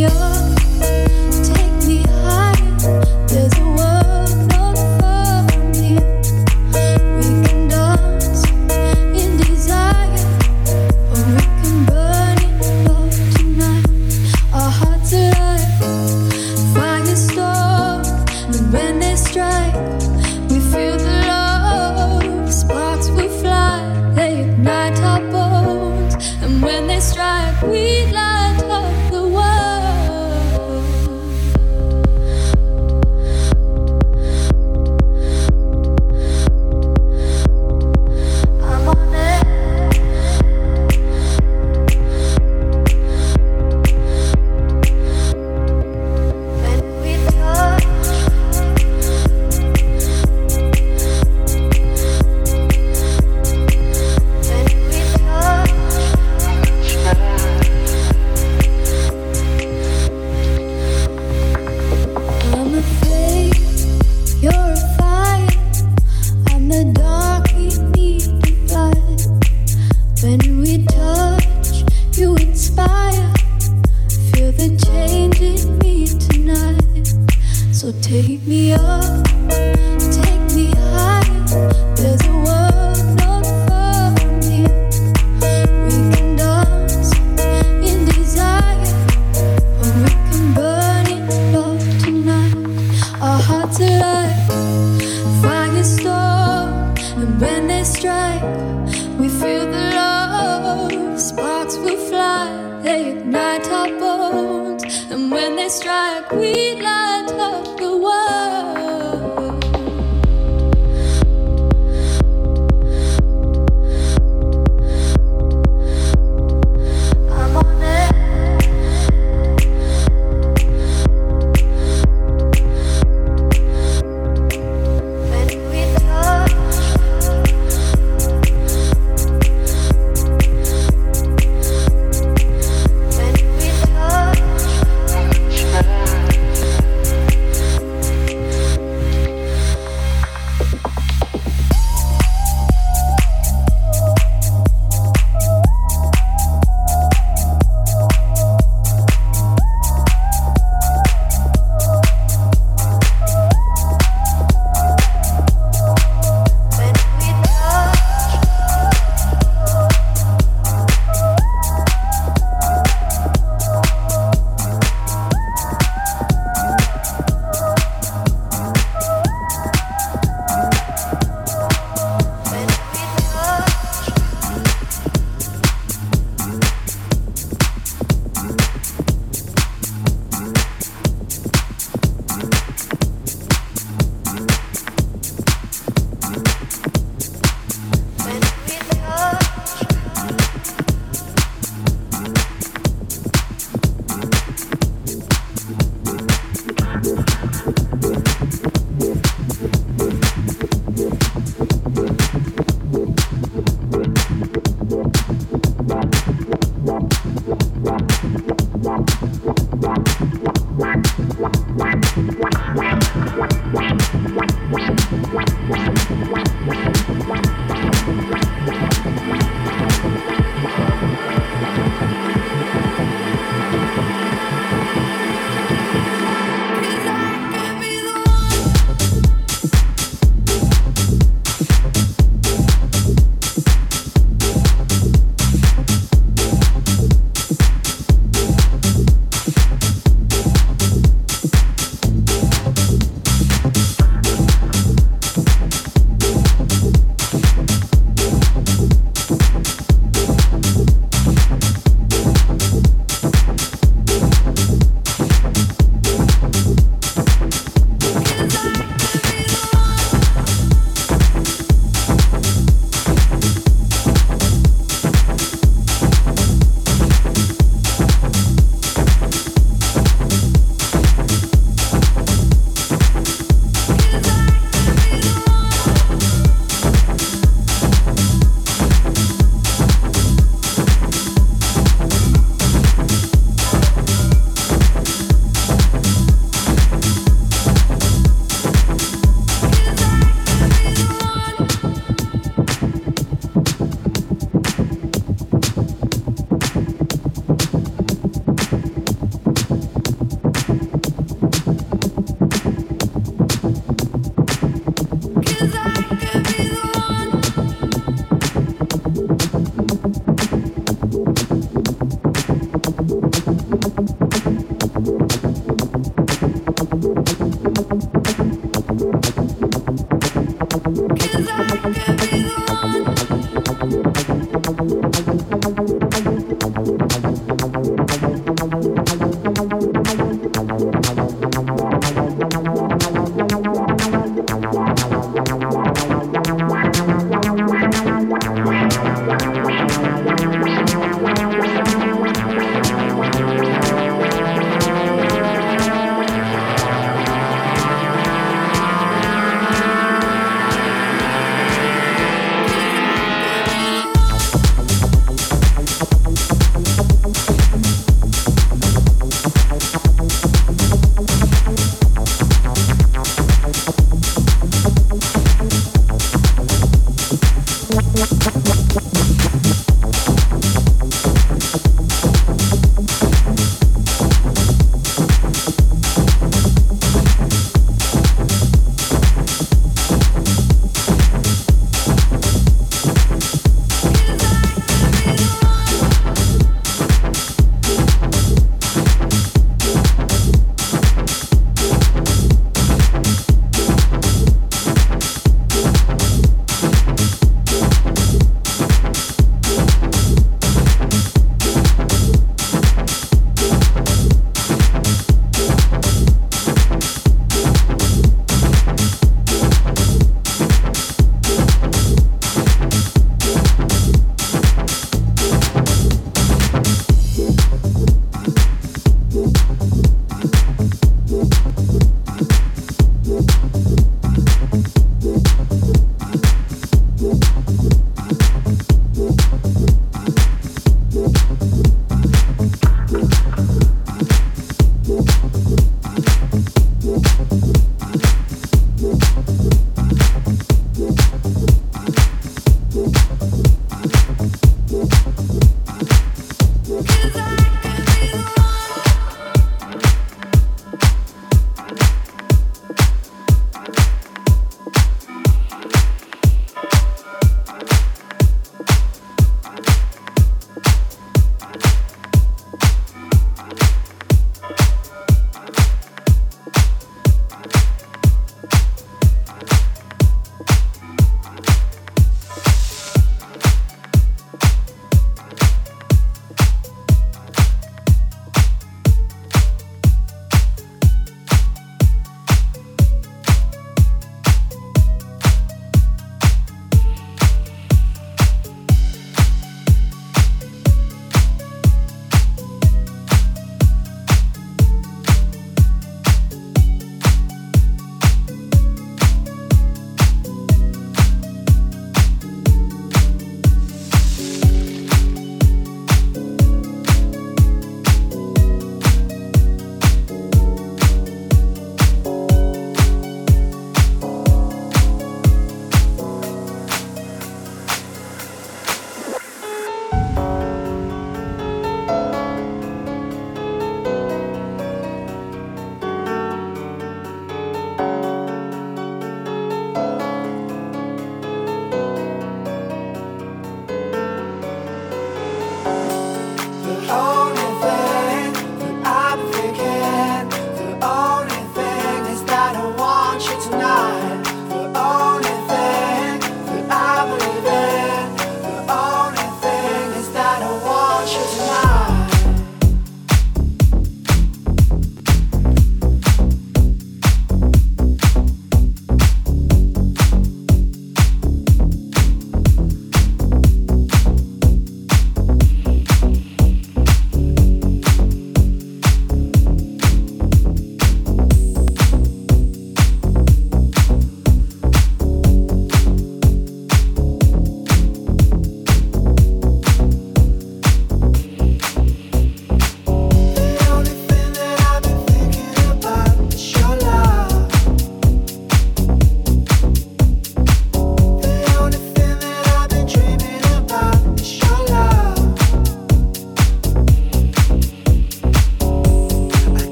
be.